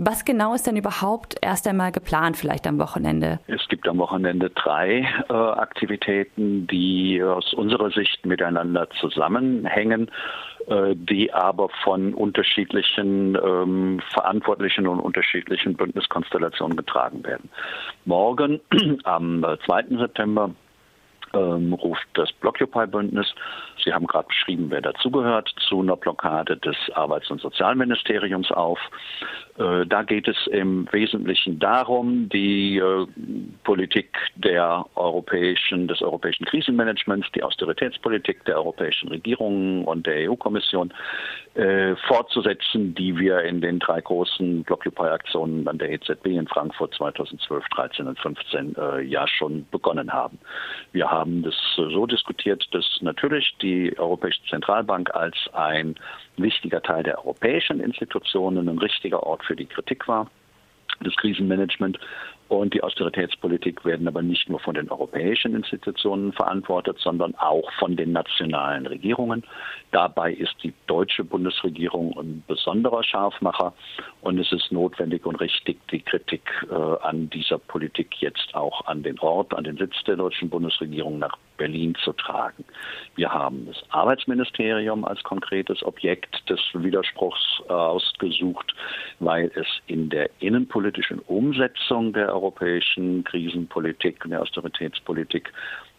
Was genau ist denn überhaupt erst einmal geplant, vielleicht am Wochenende? Es gibt am Wochenende drei äh, Aktivitäten, die aus unserer Sicht miteinander zusammenhängen äh, die aber von unterschiedlichen ähm, Verantwortlichen und unterschiedlichen Bündniskonstellationen getragen werden. Morgen, am 2. Äh, September, ähm, ruft das Blockupy-Bündnis, Sie haben gerade beschrieben, wer dazugehört, zu einer Blockade des Arbeits- und Sozialministeriums auf. Äh, da geht es im Wesentlichen darum, die äh, Politik der europäischen, des europäischen Krisenmanagements, die Austeritätspolitik der europäischen Regierungen und der EU-Kommission äh, fortzusetzen, die wir in den drei großen Blockupy-Aktionen an der EZB in Frankfurt 2012, 13 und 15 äh, ja schon begonnen haben. Wir haben das so diskutiert, dass natürlich die Europäische Zentralbank als ein wichtiger Teil der europäischen Institutionen ein richtiger Ort für die Kritik war. Das Krisenmanagement und die Austeritätspolitik werden aber nicht nur von den europäischen Institutionen verantwortet, sondern auch von den nationalen Regierungen. Dabei ist die deutsche Bundesregierung ein besonderer Scharfmacher und es ist notwendig und richtig, die Kritik äh, an dieser Politik jetzt auch an den Ort, an den Sitz der deutschen Bundesregierung nach Berlin zu tragen. Wir haben das Arbeitsministerium als konkretes Objekt des Widerspruchs äh, ausgesucht, weil es in der innenpolitischen Umsetzung der europäischen Krisenpolitik und der Austeritätspolitik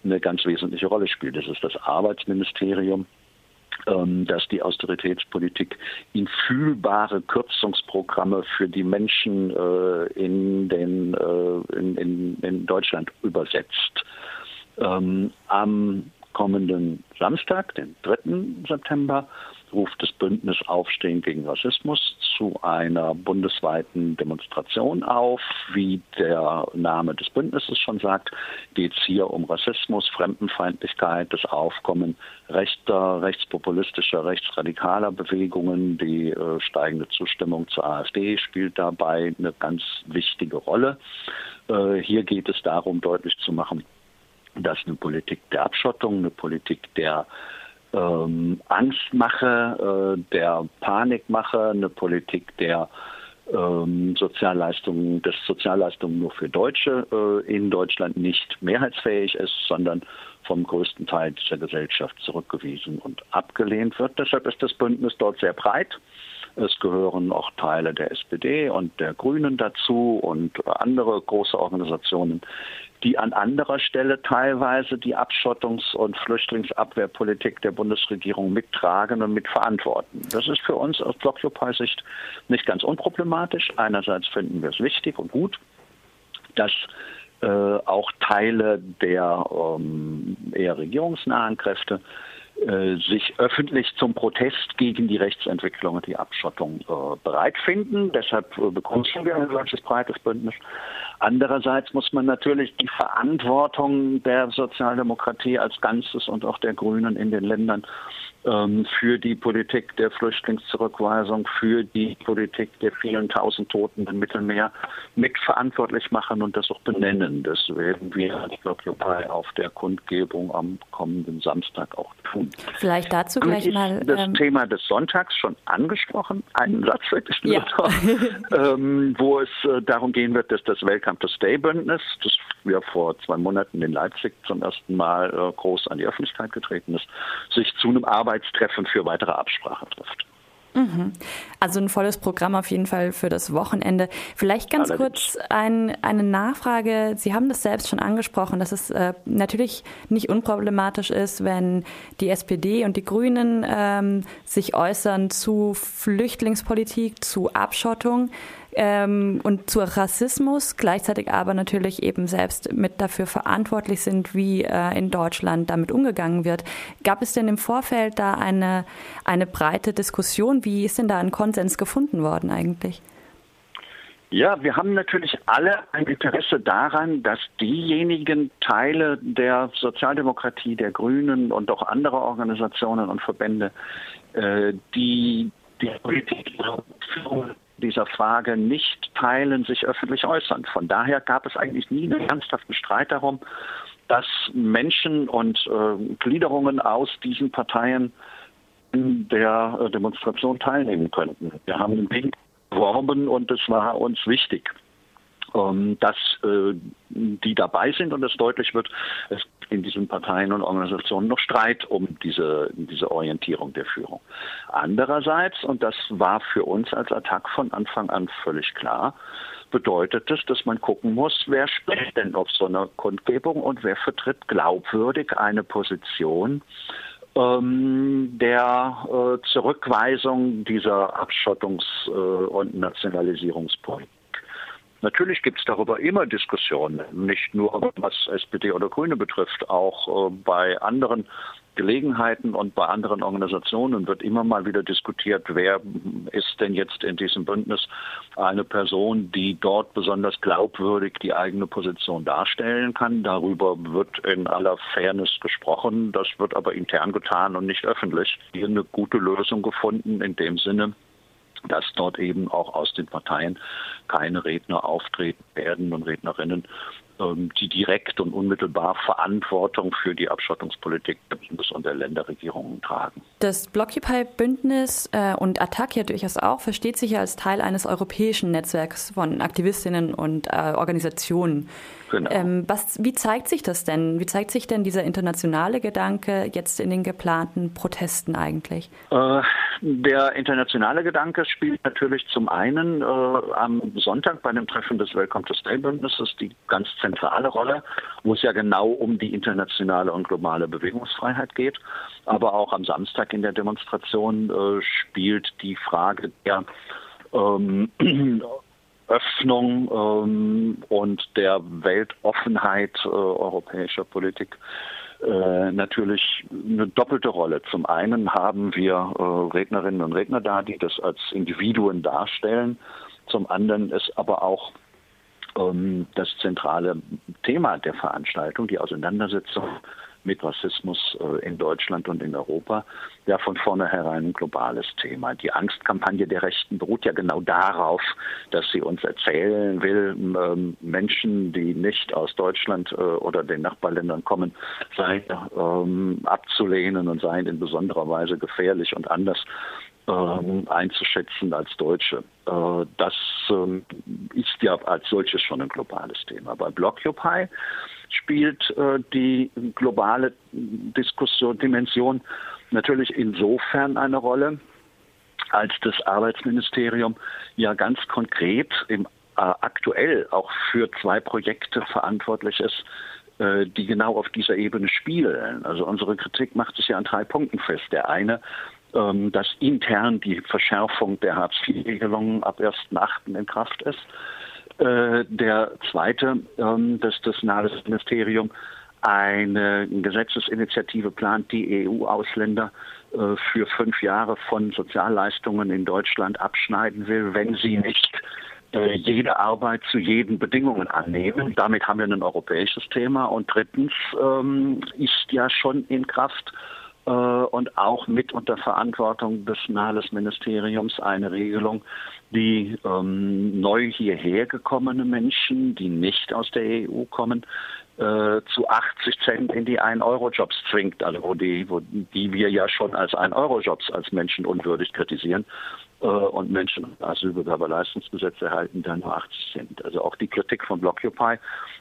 eine ganz wesentliche Rolle spielt. Das ist das Arbeitsministerium ähm, dass die Austeritätspolitik in fühlbare Kürzungsprogramme für die Menschen äh, in, den, äh, in, in, in Deutschland übersetzt. Ähm, am kommenden Samstag, den 3. September, ruft das Bündnis Aufstehen gegen Rassismus zu einer bundesweiten Demonstration auf. Wie der Name des Bündnisses schon sagt, geht es hier um Rassismus, Fremdenfeindlichkeit, das Aufkommen rechter, rechtspopulistischer, rechtsradikaler Bewegungen. Die äh, steigende Zustimmung zur AfD spielt dabei eine ganz wichtige Rolle. Äh, hier geht es darum, deutlich zu machen, dass eine Politik der Abschottung, eine Politik der ähm, Angstmache, äh, der Panikmache, eine Politik der ähm, Sozialleistungen, dass Sozialleistungen nur für Deutsche äh, in Deutschland nicht mehrheitsfähig ist, sondern vom größten Teil dieser Gesellschaft zurückgewiesen und abgelehnt wird. Deshalb ist das Bündnis dort sehr breit. Es gehören auch Teile der SPD und der Grünen dazu und andere große Organisationen, die an anderer Stelle teilweise die Abschottungs- und Flüchtlingsabwehrpolitik der Bundesregierung mittragen und mitverantworten. Das ist für uns aus Blockupy-Sicht nicht ganz unproblematisch. Einerseits finden wir es wichtig und gut, dass äh, auch Teile der ähm, eher regierungsnahen Kräfte sich öffentlich zum Protest gegen die Rechtsentwicklung und die Abschottung äh, bereit finden. Deshalb äh, begrüßen wir ein solches breites Bündnis. Andererseits muss man natürlich die Verantwortung der Sozialdemokratie als Ganzes und auch der Grünen in den Ländern für die Politik der Flüchtlingszurückweisung, für die Politik der vielen tausend Toten im Mittelmeer mitverantwortlich machen und das auch benennen. Das werden wir als Occupy auf der Kundgebung am kommenden Samstag auch tun. Vielleicht dazu gleich ich mal. Das ähm, Thema des Sonntags schon angesprochen, einen Satz wirklich nur, ja. ähm, wo es äh, darum gehen wird, dass das Welcome to Stay Bündnis, das wir vor zwei Monaten in Leipzig zum ersten Mal äh, groß an die Öffentlichkeit getreten ist, sich zu einem Arbeit Arbeitstreffen für weitere Absprache trifft. Mhm. Also ein volles Programm auf jeden Fall für das Wochenende. Vielleicht ganz Allerdings. kurz ein, eine Nachfrage. Sie haben das selbst schon angesprochen, dass es äh, natürlich nicht unproblematisch ist, wenn die SPD und die Grünen ähm, sich äußern zu Flüchtlingspolitik, zu Abschottung ähm, und zu Rassismus, gleichzeitig aber natürlich eben selbst mit dafür verantwortlich sind, wie äh, in Deutschland damit umgegangen wird. Gab es denn im Vorfeld da eine, eine breite Diskussion? Wie ist denn da ein Konsens gefunden worden eigentlich? Ja, wir haben natürlich alle ein Interesse daran, dass diejenigen Teile der Sozialdemokratie, der Grünen und auch anderer Organisationen und Verbände, äh, die die Politik dieser Frage nicht teilen, sich öffentlich äußern. Von daher gab es eigentlich nie einen ernsthaften Streit darum, dass Menschen und äh, Gliederungen aus diesen Parteien in der äh, Demonstration teilnehmen könnten. Wir haben im beworben und es war uns wichtig. Ähm, dass äh, die dabei sind und es deutlich wird, es in diesen Parteien und Organisationen noch Streit um diese, diese Orientierung der Führung. Andererseits, und das war für uns als Attack von Anfang an völlig klar, bedeutet es, dass man gucken muss, wer spricht denn auf so einer Kundgebung und wer vertritt glaubwürdig eine Position, ähm, der äh, Zurückweisung dieser Abschottungs- äh, und Nationalisierungspolitik. Natürlich gibt es darüber immer Diskussionen, nicht nur was SPD oder Grüne betrifft, auch äh, bei anderen Gelegenheiten und bei anderen Organisationen wird immer mal wieder diskutiert, wer ist denn jetzt in diesem Bündnis eine Person, die dort besonders glaubwürdig die eigene Position darstellen kann. Darüber wird in aller Fairness gesprochen, das wird aber intern getan und nicht öffentlich. Hier eine gute Lösung gefunden in dem Sinne, dass dort eben auch aus den Parteien keine Redner auftreten werden und Rednerinnen, ähm, die direkt und unmittelbar Verantwortung für die Abschottungspolitik der Bundes- und der Länderregierungen tragen. Das Blockupy-Bündnis äh, und Attac ja durchaus auch versteht sich ja als Teil eines europäischen Netzwerks von Aktivistinnen und äh, Organisationen. Genau. Ähm, was, wie zeigt sich das denn? Wie zeigt sich denn dieser internationale Gedanke jetzt in den geplanten Protesten eigentlich? Äh, der internationale Gedanke spielt natürlich zum einen äh, am Sonntag bei dem Treffen des Welcome to Stay Bündnisses die ganz zentrale Rolle, wo es ja genau um die internationale und globale Bewegungsfreiheit geht. Aber auch am Samstag in der Demonstration äh, spielt die Frage der ähm, Öffnung ähm, und der Weltoffenheit äh, europäischer Politik äh, natürlich eine doppelte Rolle. Zum einen haben wir äh, Rednerinnen und Redner da, die das als Individuen darstellen. Zum anderen ist aber auch ähm, das zentrale Thema der Veranstaltung, die Auseinandersetzung mit Rassismus äh, in Deutschland und in Europa ja von vornherein ein globales Thema. Die Angstkampagne der Rechten beruht ja genau darauf, dass sie uns erzählen will, ähm, Menschen, die nicht aus Deutschland äh, oder den Nachbarländern kommen, seien ähm, abzulehnen und seien in besonderer Weise gefährlich und anders ähm, einzuschätzen als Deutsche. Äh, das ist ja als solches schon ein globales Thema. Bei Blockupy spielt äh, die globale Diskussion, Dimension natürlich insofern eine Rolle, als das Arbeitsministerium ja ganz konkret im äh, aktuell auch für zwei Projekte verantwortlich ist, äh, die genau auf dieser Ebene spielen. Also unsere Kritik macht sich ja an drei Punkten fest. Der eine, ähm, dass intern die Verschärfung der Hartz-IV-Regelungen ab 1.8. in Kraft ist. Äh, der zweite, ähm, dass das Nahesministerium eine Gesetzesinitiative plant, die EU-Ausländer äh, für fünf Jahre von Sozialleistungen in Deutschland abschneiden will, wenn sie nicht äh, jede Arbeit zu jeden Bedingungen annehmen. Damit haben wir ein europäisches Thema. Und drittens ähm, ist ja schon in Kraft äh, und auch mit unter Verantwortung des Nahles-Ministeriums eine Regelung, die ähm, neu hierher gekommene Menschen, die nicht aus der EU kommen, äh, zu 80 Cent in die 1-Euro-Jobs zwingt, also die, wo die wir ja schon als 1-Euro-Jobs als menschenunwürdig kritisieren und Menschen Asylbewerberleistungsgesetz erhalten dann nur 80 Cent. Also auch die Kritik von Blockupy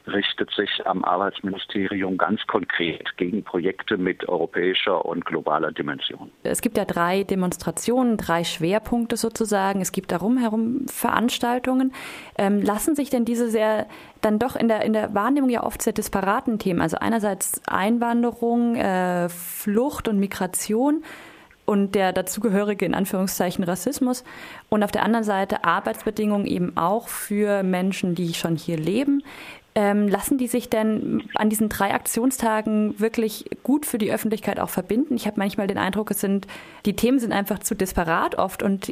richtet sich am Arbeitsministerium ganz konkret gegen Projekte mit europäischer und globaler Dimension. Es gibt ja drei Demonstrationen, drei Schwerpunkte sozusagen. Es gibt darum herum Veranstaltungen. Ähm, lassen sich denn diese sehr dann doch in der, in der Wahrnehmung ja oft sehr disparaten Themen, also einerseits Einwanderung, äh, Flucht und Migration, und der dazugehörige in Anführungszeichen Rassismus und auf der anderen Seite Arbeitsbedingungen eben auch für Menschen, die schon hier leben. Ähm, lassen die sich denn an diesen drei Aktionstagen wirklich gut für die Öffentlichkeit auch verbinden? Ich habe manchmal den Eindruck, es sind die Themen sind einfach zu disparat oft und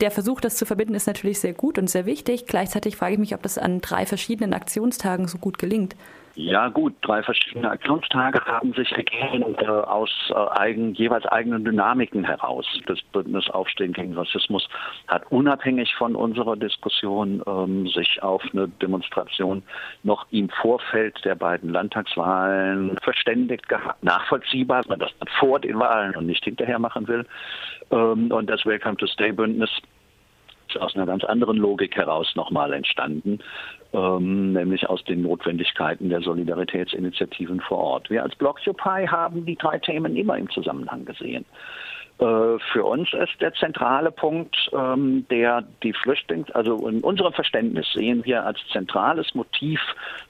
der Versuch, das zu verbinden, ist natürlich sehr gut und sehr wichtig. Gleichzeitig frage ich mich, ob das an drei verschiedenen Aktionstagen so gut gelingt. Ja gut, drei verschiedene Aktionstage haben sich ergeben äh, aus äh, eigen, jeweils eigenen Dynamiken heraus. Das Bündnis Aufstehen gegen Rassismus hat unabhängig von unserer Diskussion ähm, sich auf eine Demonstration noch im Vorfeld der beiden Landtagswahlen verständigt gehabt. Nachvollziehbar, dass man das vor den Wahlen und nicht hinterher machen will. Ähm, und das Welcome to Stay Bündnis ist aus einer ganz anderen Logik heraus nochmal entstanden, ähm, nämlich aus den Notwendigkeiten der Solidaritätsinitiativen vor Ort. Wir als Blockupy haben die drei Themen immer im Zusammenhang gesehen. Äh, für uns ist der zentrale Punkt, ähm, der die Flüchtlings, also in unserem Verständnis sehen wir als zentrales Motiv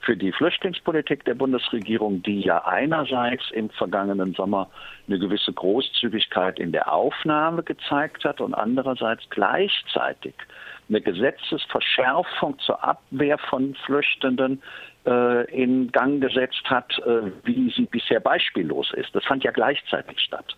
für die Flüchtlingspolitik der Bundesregierung, die ja einerseits im vergangenen Sommer eine gewisse Großzügigkeit in der Aufnahme gezeigt hat und andererseits gleichzeitig eine Gesetzesverschärfung zur Abwehr von Flüchtenden äh, in Gang gesetzt hat, äh, wie sie bisher beispiellos ist. Das fand ja gleichzeitig statt.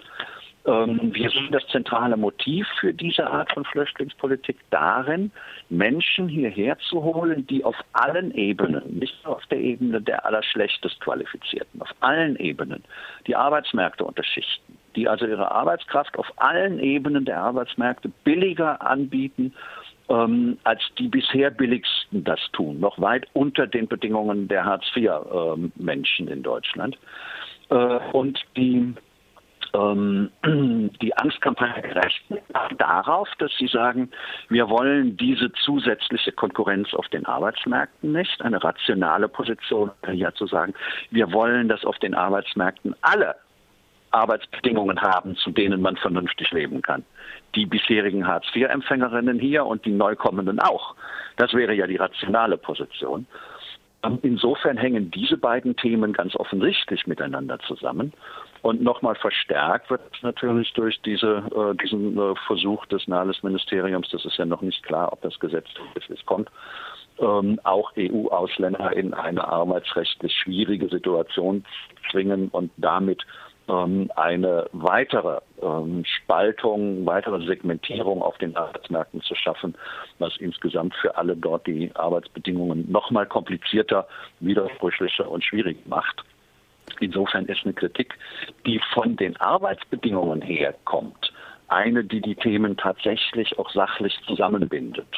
Ähm, wir sehen das zentrale Motiv für diese Art von Flüchtlingspolitik darin, Menschen hierher zu holen, die auf allen Ebenen, nicht nur auf der Ebene der allerschlechtest Qualifizierten, auf allen Ebenen die Arbeitsmärkte unterschichten, die also ihre Arbeitskraft auf allen Ebenen der Arbeitsmärkte billiger anbieten ähm, als die bisher billigsten das tun, noch weit unter den Bedingungen der Hartz-IV-Menschen ähm, in Deutschland. Äh, und die ähm, die Angstkampagne gerecht darauf, dass sie sagen, wir wollen diese zusätzliche Konkurrenz auf den Arbeitsmärkten nicht. Eine rationale Position ja zu sagen, wir wollen, dass auf den Arbeitsmärkten alle Arbeitsbedingungen haben, zu denen man vernünftig leben kann. Die bisherigen Hartz-IV-Empfängerinnen hier und die Neukommenden auch. Das wäre ja die rationale Position. Ähm, insofern hängen diese beiden Themen ganz offensichtlich miteinander zusammen. Und nochmal verstärkt wird es natürlich durch diese, äh, diesen äh, Versuch des Nahles-Ministeriums, das ist ja noch nicht klar, ob das Gesetz ist, kommt, ähm, auch EU-Ausländer in eine arbeitsrechtlich schwierige Situation zwingen und damit ähm, eine weitere ähm, Spaltung, weitere Segmentierung auf den Arbeitsmärkten zu schaffen, was insgesamt für alle dort die Arbeitsbedingungen noch mal komplizierter, widersprüchlicher und schwierig macht. Insofern ist eine Kritik, die von den Arbeitsbedingungen her kommt, eine, die die Themen tatsächlich auch sachlich zusammenbindet